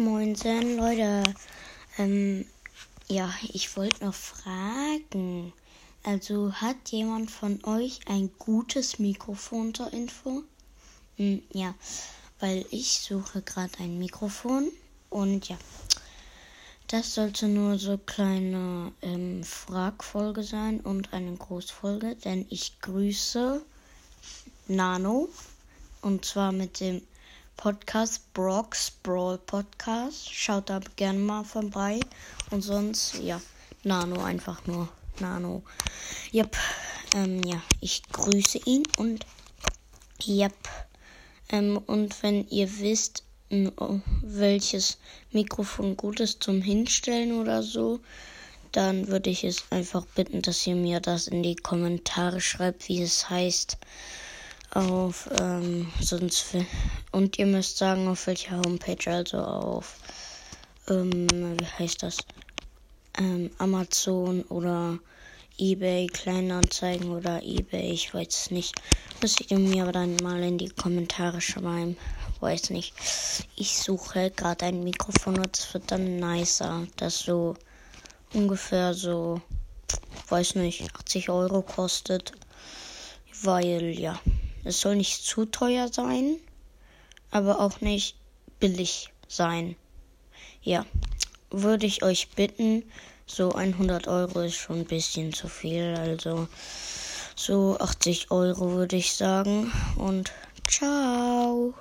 Moinsen, Leute. Ähm, ja, ich wollte noch fragen. Also hat jemand von euch ein gutes Mikrofon zur Info? Hm, ja, weil ich suche gerade ein Mikrofon und ja. Das sollte nur so kleine ähm, Fragfolge sein und eine Großfolge, denn ich grüße Nano und zwar mit dem Podcast Brock's Brawl Podcast. Schaut da gerne mal vorbei. Und sonst, ja, Nano einfach nur. Nano. Yep. Ähm, ja, ich grüße ihn und yep. Ähm, und wenn ihr wisst, welches Mikrofon gut ist zum Hinstellen oder so, dann würde ich es einfach bitten, dass ihr mir das in die Kommentare schreibt, wie es heißt auf ähm, sonst und ihr müsst sagen auf welcher Homepage also auf ähm, wie heißt das? Ähm, Amazon oder eBay Kleinanzeigen oder eBay ich weiß es nicht. Müsst ihr mir aber dann mal in die Kommentare schreiben. Weiß nicht. Ich suche gerade ein Mikrofon und es wird dann nicer. Das so ungefähr so weiß nicht 80 Euro kostet weil ja es soll nicht zu teuer sein, aber auch nicht billig sein. Ja, würde ich euch bitten, so 100 Euro ist schon ein bisschen zu viel, also so 80 Euro würde ich sagen und ciao.